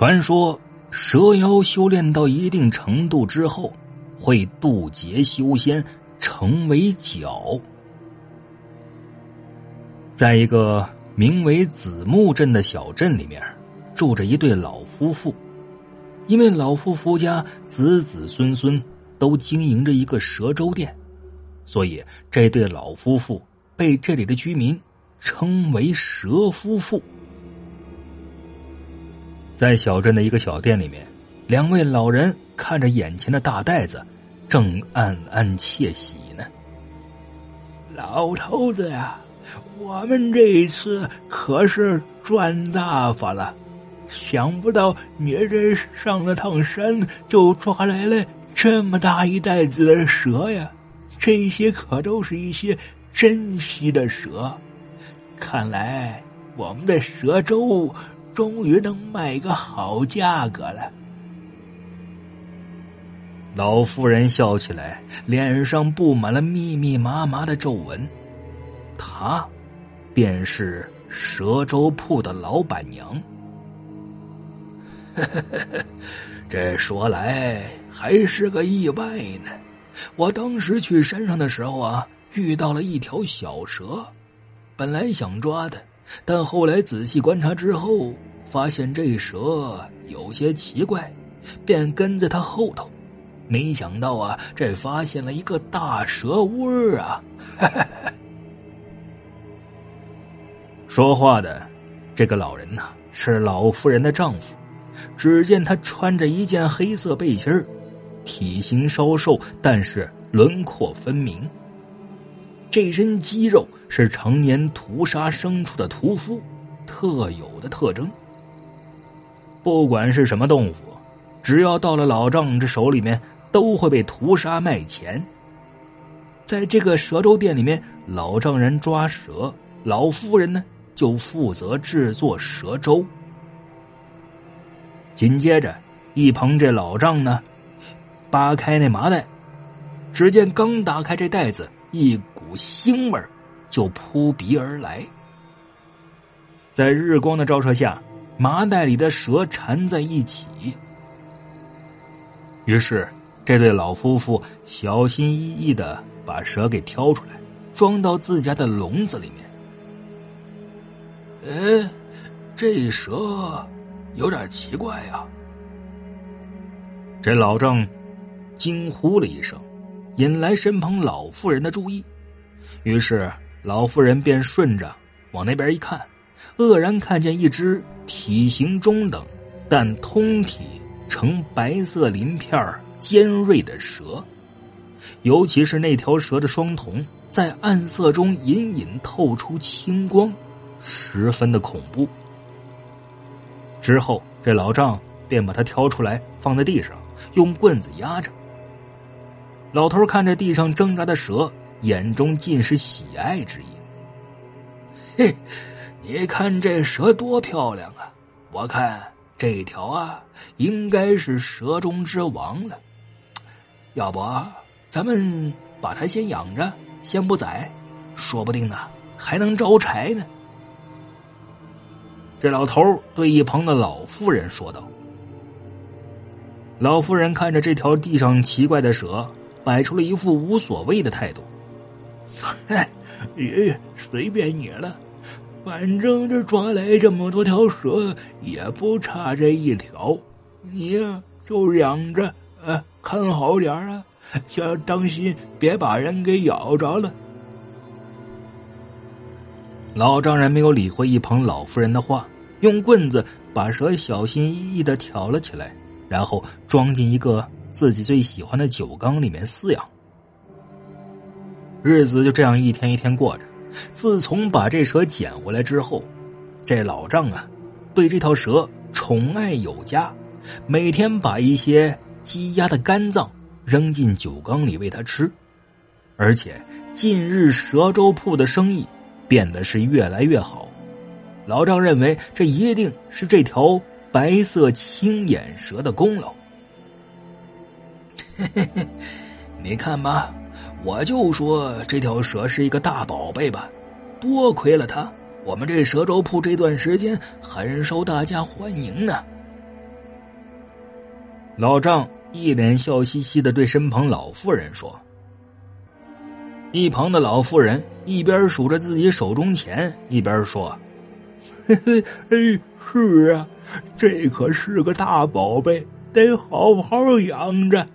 传说蛇妖修炼到一定程度之后，会渡劫修仙，成为角。在一个名为子木镇的小镇里面，住着一对老夫妇。因为老夫妇家子子孙孙都经营着一个蛇粥店，所以这对老夫妇被这里的居民称为“蛇夫妇”。在小镇的一个小店里面，两位老人看着眼前的大袋子，正暗暗窃喜呢。老头子呀，我们这一次可是赚大发了！想不到你这上了趟山，就抓来了这么大一袋子的蛇呀！这些可都是一些珍稀的蛇，看来我们的蛇粥。终于能卖个好价格了。老妇人笑起来，脸上布满了密密麻麻的皱纹。她，便是蛇粥铺的老板娘。这说来还是个意外呢。我当时去山上的时候啊，遇到了一条小蛇，本来想抓的。但后来仔细观察之后，发现这蛇有些奇怪，便跟在他后头。没想到啊，这发现了一个大蛇窝啊！说话的这个老人呐，是老妇人的丈夫。只见他穿着一件黑色背心体型稍瘦，但是轮廓分明。这身肌肉是常年屠杀牲畜的屠夫特有的特征。不管是什么动物，只要到了老丈这手里面，都会被屠杀卖钱。在这个蛇粥店里面，老丈人抓蛇，老夫人呢就负责制作蛇粥。紧接着，一旁这老丈呢，扒开那麻袋，只见刚打开这袋子。一股腥味就扑鼻而来，在日光的照射下，麻袋里的蛇缠在一起。于是，这对老夫妇小心翼翼的把蛇给挑出来，装到自家的笼子里面。哎，这蛇有点奇怪呀！这老郑惊呼了一声。引来身旁老妇人的注意，于是老妇人便顺着往那边一看，愕然看见一只体型中等但通体呈白色鳞片尖锐的蛇，尤其是那条蛇的双瞳在暗色中隐隐透出青光，十分的恐怖。之后，这老丈便把它挑出来放在地上，用棍子压着。老头看着地上挣扎的蛇，眼中尽是喜爱之意。嘿，你看这蛇多漂亮啊！我看这条啊，应该是蛇中之王了。要不，咱们把它先养着，先不宰，说不定呢，还能招财呢。这老头对一旁的老妇人说道。老妇人看着这条地上奇怪的蛇。摆出了一副无所谓的态度。嘿，爷，爷随便你了，反正这抓来这么多条蛇，也不差这一条。你呀，就养着，呃，看好点啊，要当心别把人给咬着了。老丈人没有理会一旁老妇人的话，用棍子把蛇小心翼翼的挑了起来，然后装进一个。自己最喜欢的酒缸里面饲养，日子就这样一天一天过着。自从把这蛇捡回来之后，这老丈啊，对这条蛇宠爱有加，每天把一些鸡鸭的肝脏扔进酒缸里喂它吃，而且近日蛇粥铺的生意变得是越来越好。老丈认为这一定是这条白色青眼蛇的功劳。嘿嘿嘿，你看吧，我就说这条蛇是一个大宝贝吧，多亏了它。我们这蛇粥铺这段时间很受大家欢迎呢。老丈一脸笑嘻嘻的对身旁老妇人说：“一旁的老妇人一边数着自己手中钱，一边说：‘嘿嘿，哎，是啊，这可是个大宝贝，得好好养着。’”